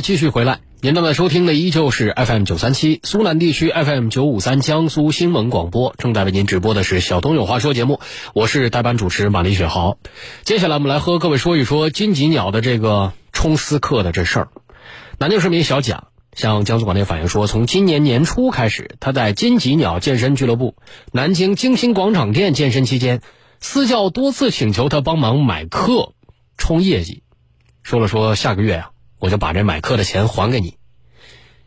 继续回来，您正在收听的依旧是 FM 九三七苏南地区 FM 九五三江苏新闻广播，正在为您直播的是小东有话说节目，我是代班主持马丽雪豪。接下来我们来和各位说一说金吉鸟的这个冲私客的这事儿。南京市民小蒋向江苏广电反映说，从今年年初开始，他在金吉鸟健身俱乐部南京京新广场店健身期间，私教多次请求他帮忙买课冲业绩，说了说下个月啊。我就把这买课的钱还给你，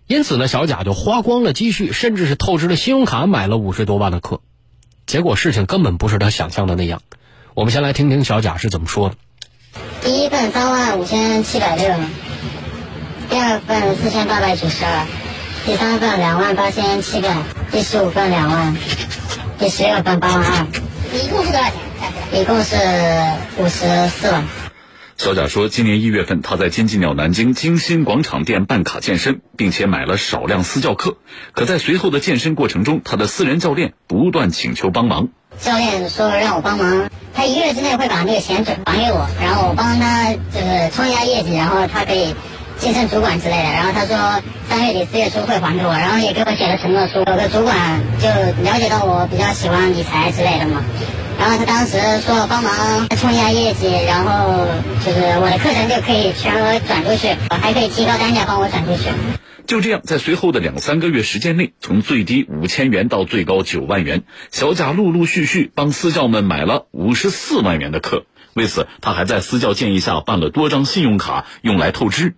因此呢，小贾就花光了积蓄，甚至是透支了信用卡买了五十多万的课，结果事情根本不是他想象的那样。我们先来听听小贾是怎么说的：第一份三万五千七百六，第二份四千八百九十二，第三份两万八千七百，第十五份两万，第十六份八万二，一共是多少钱？一共是五十四万。小贾说，今年一月份，他在金鸡鸟南京金鑫广场店办卡健身，并且买了少量私教课。可在随后的健身过程中，他的私人教练不断请求帮忙。教练说让我帮忙，他一个月之内会把那个钱转还给我，然后我帮他就是冲一下业绩，然后他可以晋升主管之类的。然后他说三月底四月初会还给我，然后也给我写了承诺书。有个主管就了解到我比较喜欢理财之类的嘛。然后他当时说帮忙冲一下业绩，然后就是我的课程就可以全额转出去，还可以提高单价帮我转出去。就这样，在随后的两三个月时间内，从最低五千元到最高九万元，小贾陆陆续续帮私教们买了五十四万元的课。为此，他还在私教建议下办了多张信用卡，用来透支。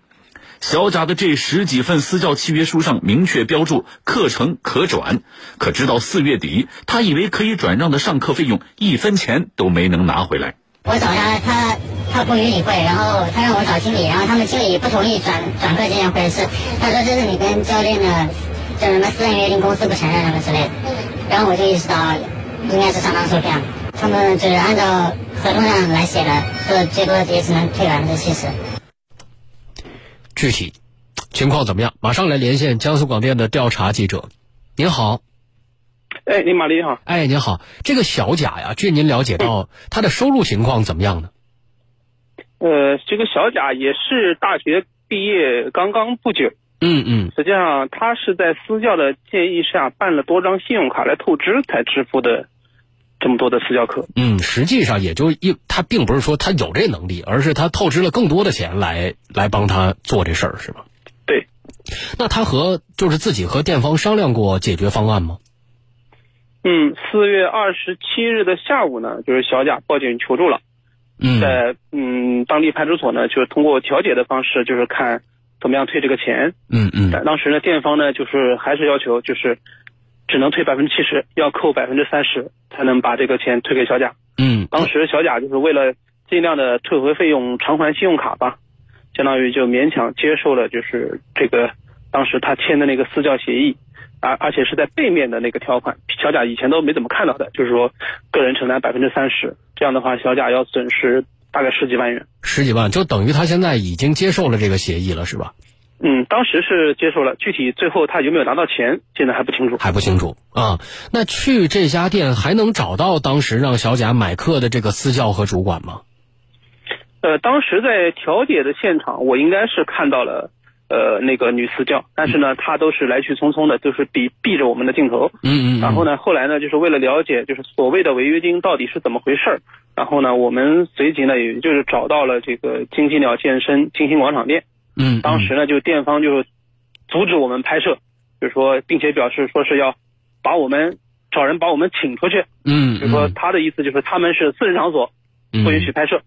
小贾的这十几份私教契约书上明确标注课程可转，可直到四月底，他以为可以转让的上课费用一分钱都没能拿回来。我找他，他他不予理会，然后他让我找经理，然后他们经理不同意转转课这件回事，他说这是你跟教练的叫什么私人约定，公司不承认什么之类的。然后我就意识到应该是上当受骗了，他们就是按照合同上来写的，说最多也只能退百分之七十。具体情况怎么样？马上来连线江苏广电的调查记者。您好，哎，您马丽好，哎，您好。这个小贾呀，据您了解到，他的收入情况怎么样呢？呃，这个小贾也是大学毕业刚刚不久。嗯嗯。实际上，他是在私教的建议下办了多张信用卡来透支才支付的。这么多的私教课，嗯，实际上也就一，他并不是说他有这能力，而是他透支了更多的钱来来帮他做这事儿，是吧？对。那他和就是自己和店方商量过解决方案吗？嗯，四月二十七日的下午呢，就是小贾报警求助了。嗯。在嗯当地派出所呢，就是通过调解的方式，就是看怎么样退这个钱。嗯嗯。当时呢，店方呢就是还是要求就是。只能退百分之七十，要扣百分之三十才能把这个钱退给小贾。嗯，当时小贾就是为了尽量的退回费用偿还信用卡吧，相当于就勉强接受了就是这个当时他签的那个私教协议，而而且是在背面的那个条款，小贾以前都没怎么看到的，就是说个人承担百分之三十，这样的话小贾要损失大概十几万元。十几万就等于他现在已经接受了这个协议了，是吧？嗯，当时是接受了，具体最后他有没有拿到钱，现在还不清楚。还不清楚啊？那去这家店还能找到当时让小贾买课的这个私教和主管吗？呃，当时在调解的现场，我应该是看到了呃那个女私教，但是呢，她都是来去匆匆的，就是避避着我们的镜头。嗯嗯。然后呢，后来呢，就是为了了解就是所谓的违约金到底是怎么回事儿，然后呢，我们随即呢，也就是找到了这个金鸡鸟健身金星广场店。嗯，当时呢，就店方就是阻止我们拍摄，就是说，并且表示说是要把我们找人把我们请出去。嗯，就是说他的意思就是他们是私人场所，不允许拍摄。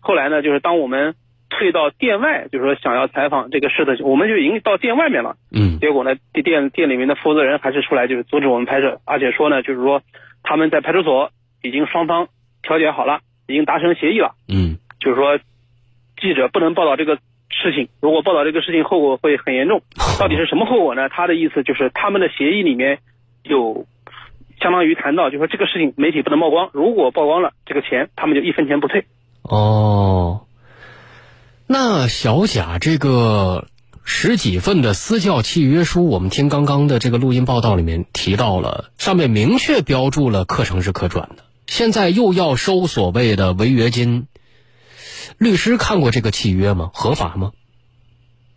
后来呢，就是当我们退到店外，就是说想要采访这个事的，我们就已经到店外面了。嗯，结果呢，店店里面的负责人还是出来就是阻止我们拍摄，而且说呢，就是说他们在派出所已经双方调解好了，已经达成协议了。嗯，就是说记者不能报道这个。事情如果报道这个事情，后果会很严重。到底是什么后果呢？他的意思就是他们的协议里面有相当于谈到，就说这个事情媒体不能曝光，如果曝光了，这个钱他们就一分钱不退。哦，那小贾这个十几份的私教契约书，我们听刚刚的这个录音报道里面提到了，上面明确标注了课程是可转的，现在又要收所谓的违约金。律师看过这个契约吗？合法吗？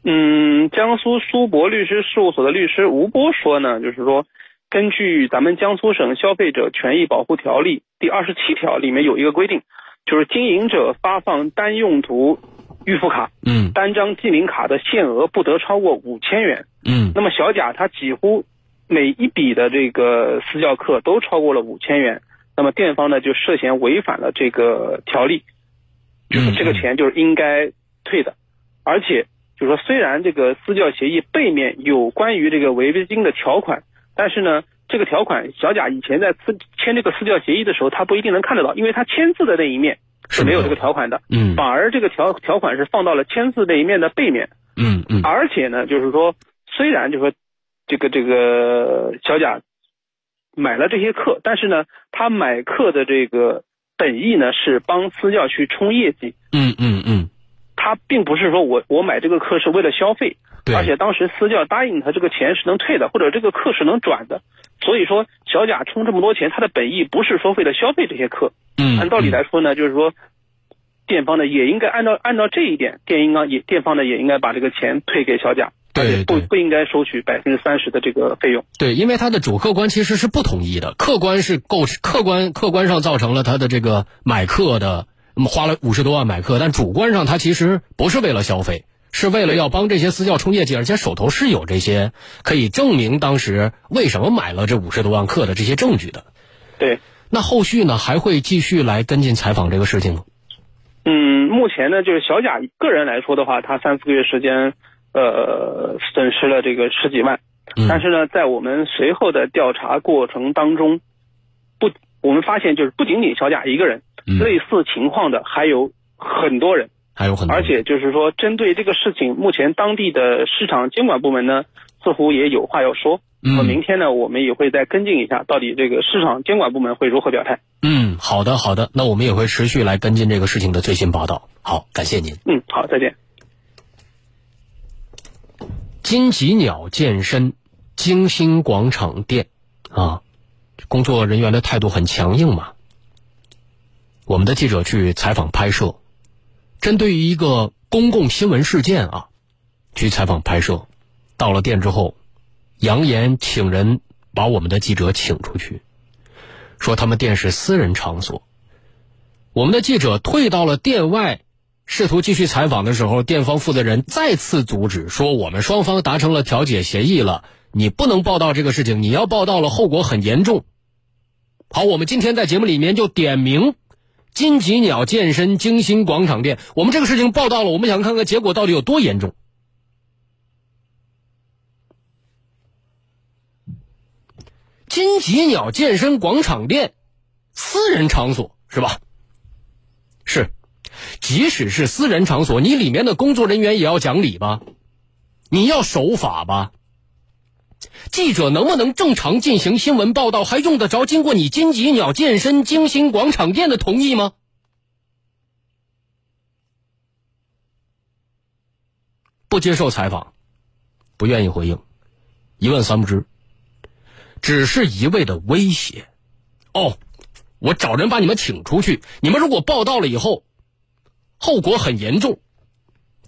嗯，江苏苏博律师事务所的律师吴波说呢，就是说，根据咱们江苏省消费者权益保护条例第二十七条里面有一个规定，就是经营者发放单用途预付卡、嗯单张记名卡的限额不得超过五千元。嗯那么小贾他几乎每一笔的这个私教课都超过了五千元，那么店方呢就涉嫌违反了这个条例，就是这个钱就是应该退的，而且就是说虽然这个私教协议背面有关于这个违约金的条款，但是呢。这个条款，小贾以前在私签这个私教协议的时候，他不一定能看得到，因为他签字的那一面是没有这个条款的，嗯反而这个条条款是放到了签字那一面的背面。嗯嗯而且呢，就是说，虽然就是说这个这个小贾买了这些课，但是呢，他买课的这个本意呢是帮私教去冲业绩，嗯嗯嗯，他并不是说我我买这个课是为了消费，对，而且当时私教答应他这个钱是能退的，或者这个课是能转的，所以说小贾充这么多钱，他的本意不是说为了消费这些课，嗯。按道理来说呢，就是说。店方呢也应该按照按照这一点，店应该也店方呢也应该把这个钱退给小贾，对对不应该收取百分之三十的这个费用。对，因为他的主客观其实是不统一的，客观是构客观客观上造成了他的这个买课的嗯花了五十多万买课，但主观上他其实不是为了消费，是为了要帮这些私教冲业绩，而且手头是有这些可以证明当时为什么买了这五十多万课的这些证据的。对，那后续呢还会继续来跟进采访这个事情吗？嗯，目前呢，就是小贾个人来说的话，他三四个月时间，呃，损失了这个十几万。嗯但是呢，在我们随后的调查过程当中，不，我们发现就是不仅仅小贾一个人，嗯类似情况的还有很多人。还有很多，而且就是说，针对这个事情，目前当地的市场监管部门呢，似乎也有话要说。嗯那么明天呢，我们也会再跟进一下，到底这个市场监管部门会如何表态。嗯，好的好的，那我们也会持续来跟进这个事情的最新报道。好，感谢您。嗯，好，再见。金吉鸟健身金星广场店啊，工作人员的态度很强硬嘛。我们的记者去采访拍摄，针对于一个公共新闻事件啊，去采访拍摄，到了店之后，扬言请人把我们的记者请出去，说他们店是私人场所。我们的记者退到了店外，试图继续采访的时候，店方负责人再次阻止，说我们双方达成了调解协议了，你不能报道这个事情，你要报道了，后果很严重。好，我们今天在节目里面就点名金吉鸟健身金星广场店，我们这个事情报道了，我们想看看结果到底有多严重。金吉鸟健身广场店，私人场所是吧？是，即使是私人场所，你里面的工作人员也要讲理吧？你要守法吧？记者能不能正常进行新闻报道，还用得着经过你金吉鸟健身金星广场店的同意吗？不接受采访，不愿意回应，一问三不知，只是一味的威胁。哦，我找人把你们请出去，你们如果报道了以后，后果很严重。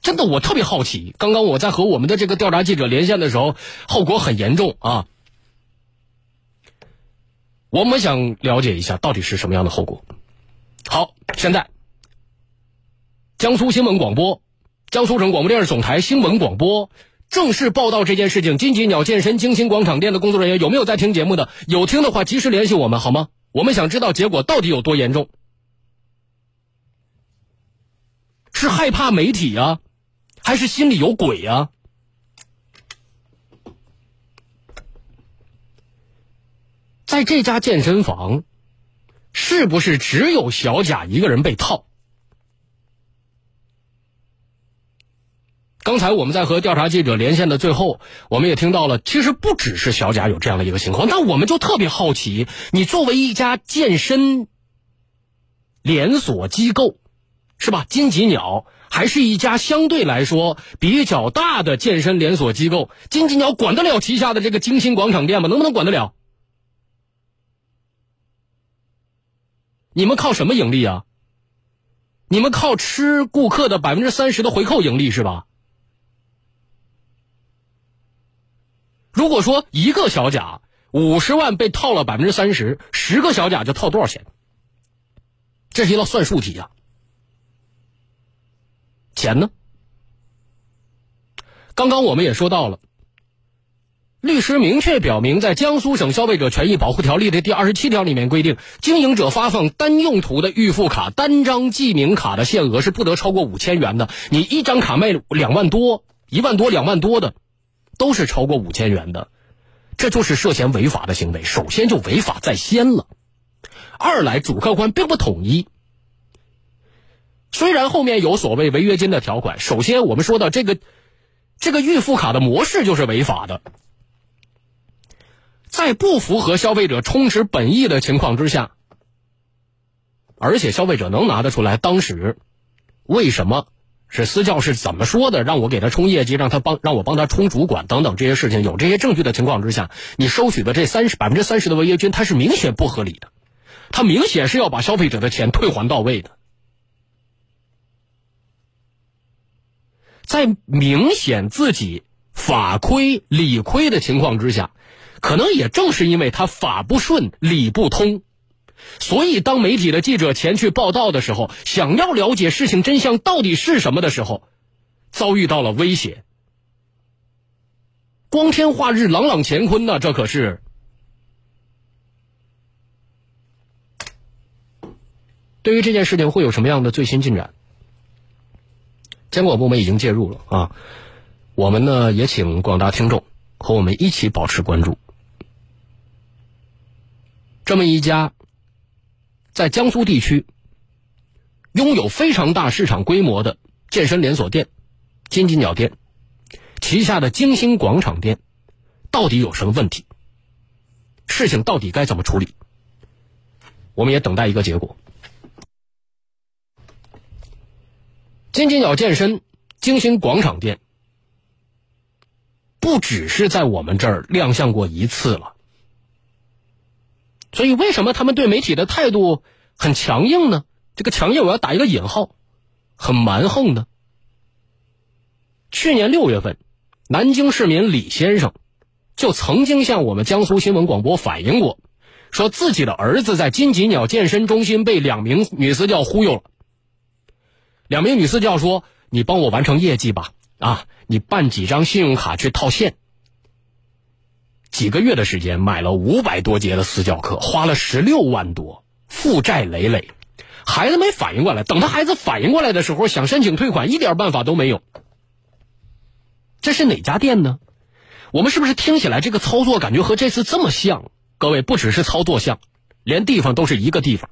真的，我特别好奇。刚刚我在和我们的这个调查记者连线的时候，后果很严重啊。我们想了解一下到底是什么样的后果。好，现在江苏新闻广播、江苏省广播电视总台新闻广播正式报道这件事情。金吉鸟健身金星广场店的工作人员有没有在听节目的？有听的话，及时联系我们好吗？我们想知道结果到底有多严重。是害怕媒体呀、还是心里有鬼呀、在这家健身房，是不是只有小贾一个人被套？刚才我们在和调查记者连线的最后，我们也听到了，其实不只是小贾有这样的一个情况。那我们就特别好奇，你作为一家健身连锁机构，是吧？金吉鸟还是一家相对来说比较大的健身连锁机构，金吉鸟管得了旗下的这个金星广场店吗？能不能管得了？你们靠什么盈利啊？你们靠吃顾客的百分之三十的回扣盈利是吧？如果说一个小甲五十万被套了百分之三十，十个小甲就套多少钱？这是一道算术题啊。钱呢？刚刚我们也说到了，律师明确表明，在江苏省消费者权益保护条例的第二十七条里面规定，经营者发放单用途的预付卡、单张记名卡的限额是不得超过五千元的。你一张卡卖两万多、一万多、两万多的，都是超过五千元的，这就是涉嫌违法的行为。首先就违法在先了，二来主客观并不统一。虽然后面有所谓违约金的条款，首先我们说到这个。这个预付卡的模式就是违法的，在不符合消费者充值本意的情况之下，而且消费者能拿得出来当时为什么是私教是怎么说的，让我给他充业绩，让他帮让我帮他充主管等等这些事情，有这些证据的情况之下，你收取的这三十百分之三十的违约金，它是明显不合理的，它明显是要把消费者的钱退还到位的。在明显自己法亏理亏的情况之下，可能也正是因为他法不顺理不通，所以当媒体的记者前去报道的时候，想要了解事情真相到底是什么的时候，遭遇到了威胁。光天化日，朗朗乾坤呐，这可是。对于这件事情会有什么样的最新进展？监管部门已经介入了啊，我们呢也请广大听众和我们一起保持关注。这么一家在江苏地区拥有非常大市场规模的健身连锁店——金鸡鸟店旗下的金星广场店，到底有什么问题？事情到底该怎么处理？我们也等待一个结果。金鸡鸟健身金星广场店，不只是在我们这儿亮相过一次了。所以，为什么他们对媒体的态度很强硬呢？这个强硬我要打一个引号，很蛮横呢。去年六月份，南京市民李先生就曾经向我们江苏新闻广播反映过，说自己的儿子在金鸡鸟健身中心被两名女私教忽悠了。两名女私教说：“你帮我完成业绩吧，啊，你办几张信用卡去套现。几个月的时间买了五百多节的私教课，花了十六万多，负债累累。孩子没反应过来，等他孩子反应过来的时候，想申请退款，一点办法都没有。这是哪家店呢？我们是不是听起来这个操作感觉和这次这么像？各位，不只是操作像，连地方都是一个地方，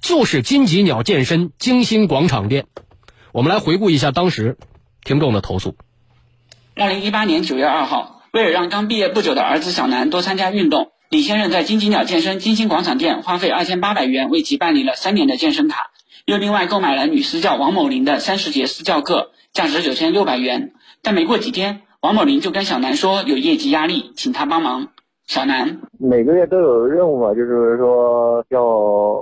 就是金吉鸟健身金星广场店。”我们来回顾一下当时听众的投诉。二零一八年九月二号，为了让刚毕业不久的儿子小南多参加运动，李先生在金鸡鸟健身金星广场店花费二千八百元为其办理了三年的健身卡，又另外购买了女私教王某林的三十节私教课，价值九千六百元。但没过几天，王某林就跟小南说有业绩压力，请他帮忙。小南每个月都有任务嘛，就是说要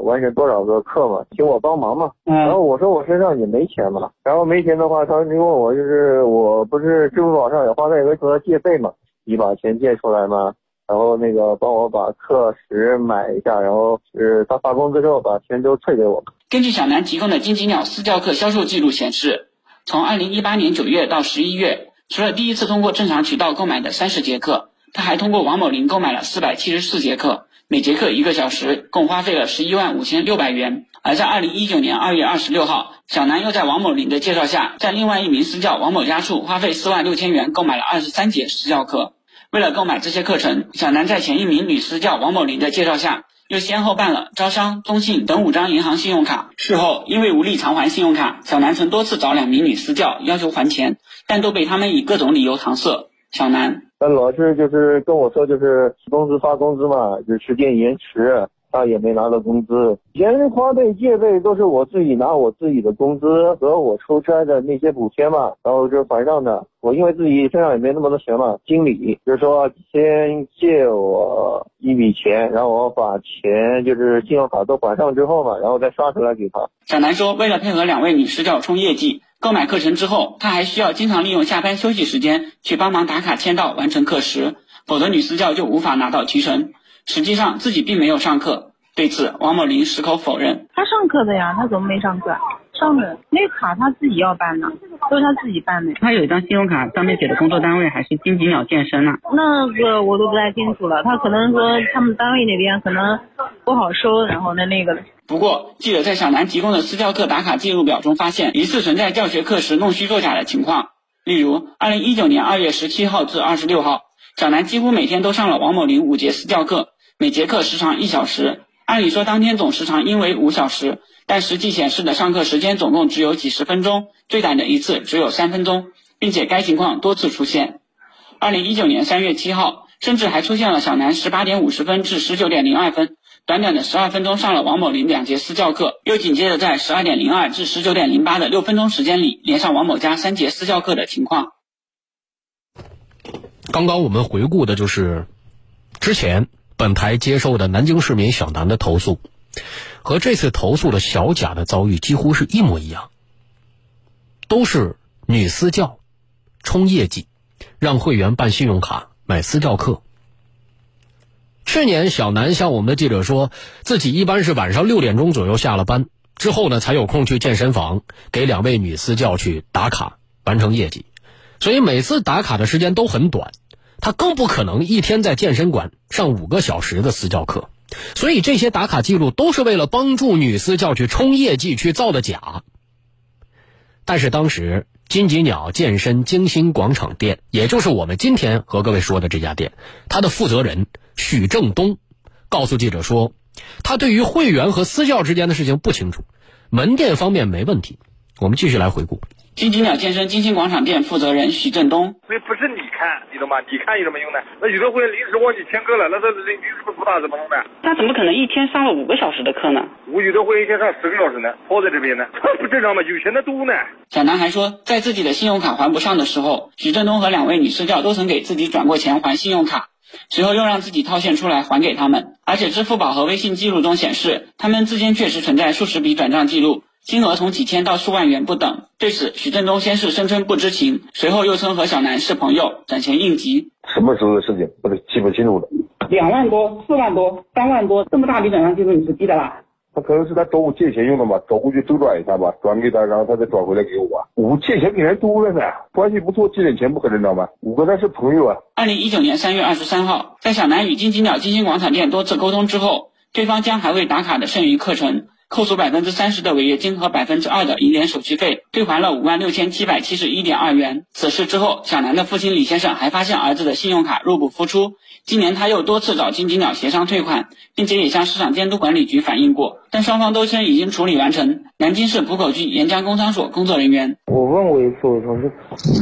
完成多少个课嘛，请我帮忙嘛。嗯。然后我说我身上也没钱嘛，然后没钱的话，他就问我就是我不是支付宝上有花呗，有说借呗嘛，你把钱借出来嘛，然后那个帮我把课时买一下，然后是他发工资之后把钱都退给我。根据小南提供的金鸡鸟私教课销售记录显示，从二零一八年九月到十一月，除了第一次通过正常渠道购买的三十节课。他还通过王某林购买了四百七十四节课，每节课一个小时，共花费了十一万五千六百元。而在二零一九年二月二十六号，小南又在王某林的介绍下，在另外一名私教王某家处花费四万六千元购买了二十三节私教课。为了购买这些课程，小南在前一名女私教王某林的介绍下，又先后办了招商、中信等五张银行信用卡。事后因为无力偿还信用卡，小南曾多次找两名女私教要求还钱，但都被他们以各种理由搪塞。小南。那老是就是跟我说，就是公司发工资嘛，就时间延迟，他也没拿到工资。钱花呗借呗都是我自己拿我自己的工资和我出差的那些补贴嘛，然后就还上的。我因为自己身上也没那么多钱嘛，经理就是说先借我一笔钱，然后我把钱就是信用卡都还上之后嘛，然后再刷出来给他。小南说，为了配合两位女师教冲业绩，购买课程之后，他还需要经常利用下班休息时间去帮忙打卡签到，完成课时，否则女私教就无法拿到提成。实际上自己并没有上课。对此，王某林矢口否认。他上课的呀，他怎么没上课？上的那卡他自己要办的，都是他自己办的。他有一张信用卡，上面写的工作单位还是金吉鸟健身呢。那个我都不太清楚了，他可能说他们单位那边可能不好收，然后那那个。不过，记者在小南提供的私教课打卡记录表中发现，疑似存在教学课时弄虚作假的情况。例如，二零一九年二月十七号至二十六号，小南几乎每天都上了王某林五节私教课，每节课时长一小时。按理说，当天总时长应为五小时。但实际显示的上课时间总共只有几十分钟，最短的一次只有三分钟，并且该情况多次出现。二零一九年三月七号，甚至还出现了小南十八点五十分至十九点零二分，短短的十二分钟上了王某林两节私教课，又紧接着在十二点零二至十九点零八的六分钟时间里连上王某家三节私教课的情况。刚刚我们回顾的就是之前本台接受的南京市民小南的投诉。和这次投诉的小贾的遭遇几乎是一模一样，都是女私教冲业绩，让会员办信用卡买私教课。去年小南向我们的记者说，自己一般是晚上六点钟左右下了班之后呢，才有空去健身房给两位女私教去打卡完成业绩，所以每次打卡的时间都很短，他更不可能一天在健身馆上五个小时的私教课。所以这些打卡记录都是为了帮助女私教去冲业绩去造的假。但是当时金吉鸟健身京星广场店，也就是我们今天和各位说的这家店，它的负责人许正东告诉记者说，他对于会员和私教之间的事情不清楚，门店方面没问题。我们继续来回顾。金吉鸟健身金星广场店负责人徐振东，所以不是你看，你懂吗？你看有什么用呢？那有的会员临时忘记签课了，那他临临时不打怎么弄呢？他怎么可能一天上了五个小时的课呢？我有的会员一天上十个小时呢，泡在这边呢，不正常吗？有钱的多呢。小男孩说，在自己的信用卡还不上的时候，徐振东和两位女私教都曾给自己转过钱还信用卡，随后又让自己套现出来还给他们，而且支付宝和微信记录中显示，他们之间确实存在数十笔转账记录。金额从几千到数万元不等。对此，许振东先是声称不知情，随后又称和小南是朋友，攒钱应急。什么时候的事情，我都记不清楚了。两万多、四万多、三万多，这么大笔转账记录你不记得啦？他可能是他找我借钱用的嘛，找过去周转一下吧，转给他，然后他再转回来给我。我借钱给人多了呢，关系不错，借点钱不可能知道吗？我跟他是朋友啊。二零一九年三月二十三号，在小南与金鸡鸟金星广场店多次沟通之后，对方将还未打卡的剩余课程。扣除百分之三十的违约金和百分之二的银联手续费，退还了五万六千七百七十一点二元。此事之后，小南的父亲李先生还发现儿子的信用卡入不敷出。今年他又多次找金鸡鸟协商退款，并且也向市场监督管理局反映过，但双方都称已经处理完成。南京市浦口区沿江工商所工作人员，我问过一次，我说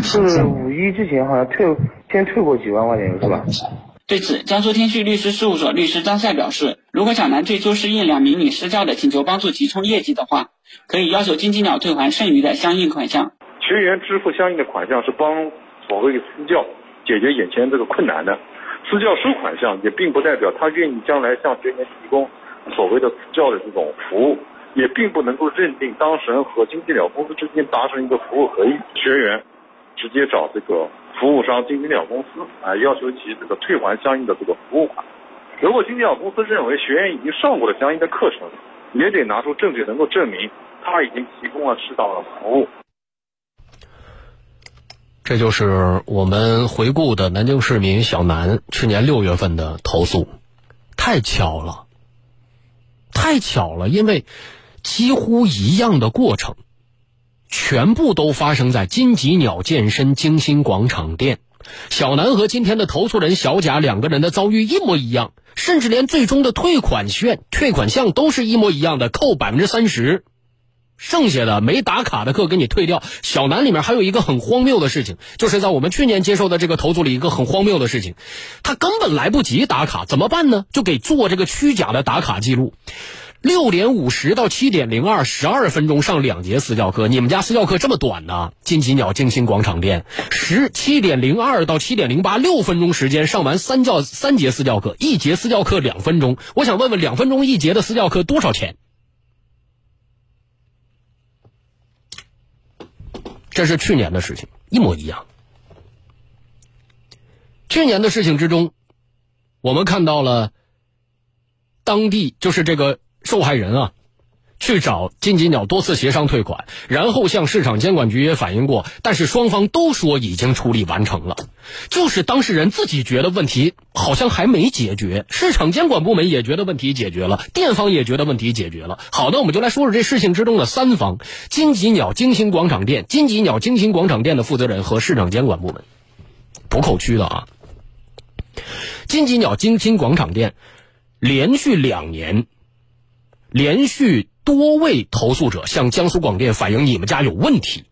是是五一之前好像退先退过几万块钱是吧？对此，江苏天旭律师事务所律师张赛表示，如果小南最初是应两名女私教的请求帮助其冲业绩的话，可以要求金鸡鸟退还剩余的相应款项。学员支付相应的款项是帮所谓私教解决眼前这个困难的，私教收款项也并不代表他愿意将来向学员提供所谓的私教的这种服务，也并不能够认定当事人和金鸡鸟公司之间达成一个服务合意，学员直接找这个。服务商金鸡鸟公司啊，要求其这个退还相应的这个服务款。如果金鸡鸟公司认为学员已经上过了相应的课程，也得拿出证据能够证明他已经提供了适当的服务。这就是我们回顾的南京市民小南去年六月份的投诉，太巧了，太巧了，因为几乎一样的过程。全部都发生在金吉鸟健身京星广场店。小南和今天的投诉人小贾两个人的遭遇一模一样，甚至连最终的退款券、退款项都是一模一样的，扣百分之三十，剩下的没打卡的课给你退掉。小南里面还有一个很荒谬的事情，就是在我们去年接受的这个投诉里，一个很荒谬的事情，他根本来不及打卡，怎么办呢？就给做这个虚假的打卡记录。六点五十到七点零二，十二分钟上两节私教课。你们家私教课这么短呢？金鸡鸟静心广场店，十七点零二到七点零八，六分钟时间上完三教三节私教课，一节私教课两分钟。我想问问，两分钟一节的私教课多少钱？这是去年的事情，一模一样。去年的事情之中，我们看到了当地就是这个受害人啊。去找金吉鸟多次协商退款，然后向市场监管局也反映过，但是双方都说已经处理完成了，就是当事人自己觉得问题好像还没解决，市场监管部门也觉得问题解决了，店方也觉得问题解决了。好的，我们就来说说这事情之中的三方：金吉鸟金星广场店、金吉鸟金星广场店的负责人和市场监管部门。浦口区的啊，金鸡鸟金星广场店连续两年，连续。多位投诉者向江苏广电反映，你们家有问题，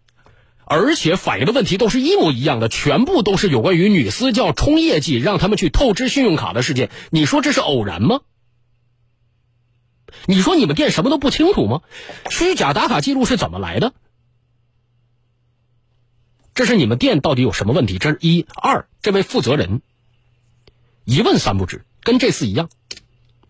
而且反映的问题都是一模一样的，全部都是有关于女私教冲业绩，让他们去透支信用卡的事件。你说这是偶然吗？你说你们店什么都不清楚吗？虚假打卡记录是怎么来的？这是你们店到底有什么问题？这是一二，这位负责人一问三不知，跟这次一样。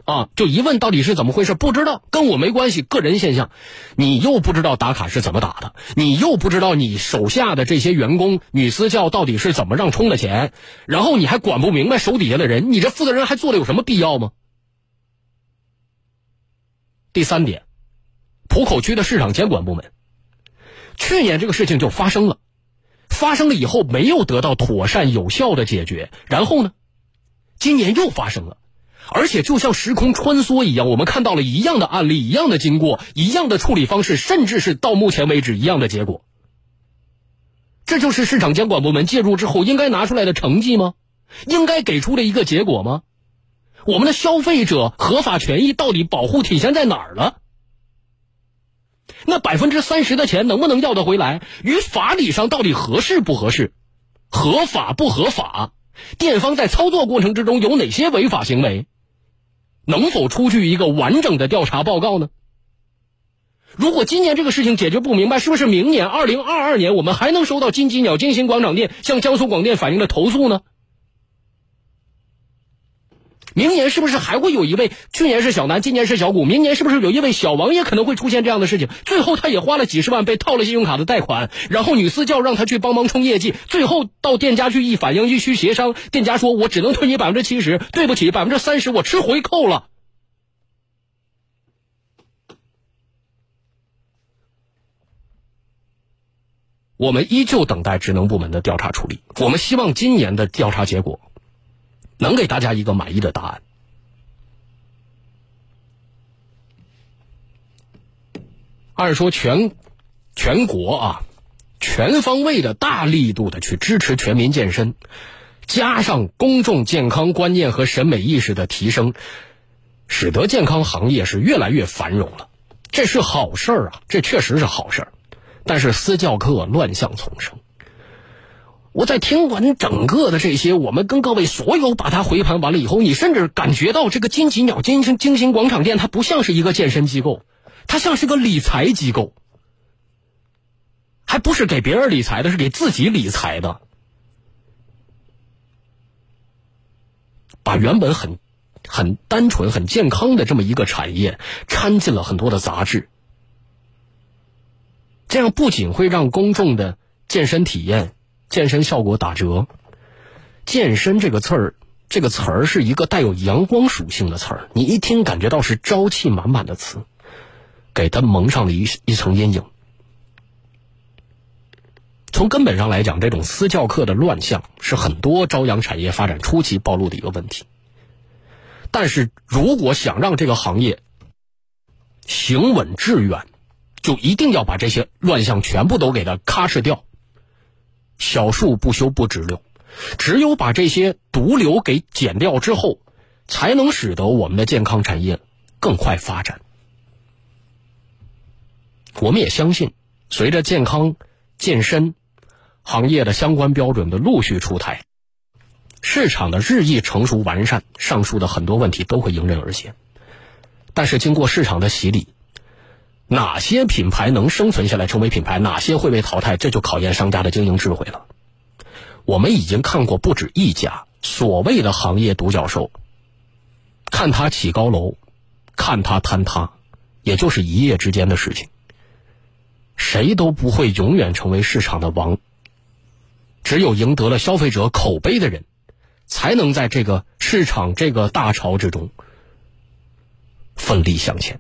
啊，就一问到底是怎么回事？不知道，跟我没关系，个人现象。你又不知道打卡是怎么打的，你又不知道你手下的这些员工女私教到底是怎么让充的钱，然后你还管不明白手底下的人，你这负责人还做的有什么必要吗？第三点，浦口区的市场监管部门，去年这个事情就发生了，发生了以后没有得到妥善有效的解决，然后呢，今年又发生了。而且就像时空穿梭一样，我们看到了一样的案例、一样的经过、一样的处理方式，甚至是到目前为止一样的结果。这就是市场监管部门介入之后应该拿出来的成绩吗？应该给出的一个结果吗？我们的消费者合法权益到底保护体现在哪儿了？那百分之三十的钱能不能要得回来？于法理上到底合适不合适？合法不合法？店方在操作过程之中有哪些违法行为？能否出具一个完整的调查报告呢？如果今年这个事情解决不明白，是不是明年二零二二年我们还能收到金鸡鸟金星广场店向江苏广电反映的投诉呢？明年是不是还会有一位？去年是小南，今年是小谷，明年是不是有一位小王也可能会出现这样的事情？最后他也花了几十万被套了信用卡的贷款，然后女私教让他去帮忙冲业绩，最后到店家去一反映一去协商，店家说我只能退你百分之七十，对不起，百分之三十我吃回扣了。我们依旧等待职能部门的调查处理，我们希望今年的调查结果。能给大家一个满意的答案。按说全全国啊，全方位的大力度的去支持全民健身，加上公众健康观念和审美意识的提升，使得健康行业是越来越繁荣了。这是好事儿啊，这确实是好事儿。但是私教课乱象丛生。我在听完整个的这些，我们跟各位所有把它回盘完了以后，你甚至感觉到这个金鸡鸟金星金星广场店，它不像是一个健身机构，它像是个理财机构，还不是给别人理财的，是给自己理财的，把原本很很单纯、很健康的这么一个产业掺进了很多的杂质，这样不仅会让公众的健身体验。健身效果打折，健身这个词儿，这个词儿是一个带有阳光属性的词儿，你一听感觉到是朝气满满的词，给它蒙上了一一层阴影。从根本上来讲，这种私教课的乱象是很多朝阳产业发展初期暴露的一个问题。但是如果想让这个行业行稳致远，就一定要把这些乱象全部都给它咔哧掉。小树不修不直溜，只有把这些毒瘤给剪掉之后，才能使得我们的健康产业更快发展。我们也相信，随着健康健身行业的相关标准的陆续出台，市场的日益成熟完善，上述的很多问题都会迎刃而解。但是，经过市场的洗礼。哪些品牌能生存下来成为品牌，哪些会被淘汰，这就考验商家的经营智慧了。我们已经看过不止一家所谓的行业独角兽，看他起高楼，看他坍塌，也就是一夜之间的事情。谁都不会永远成为市场的王。只有赢得了消费者口碑的人，才能在这个市场这个大潮之中奋力向前。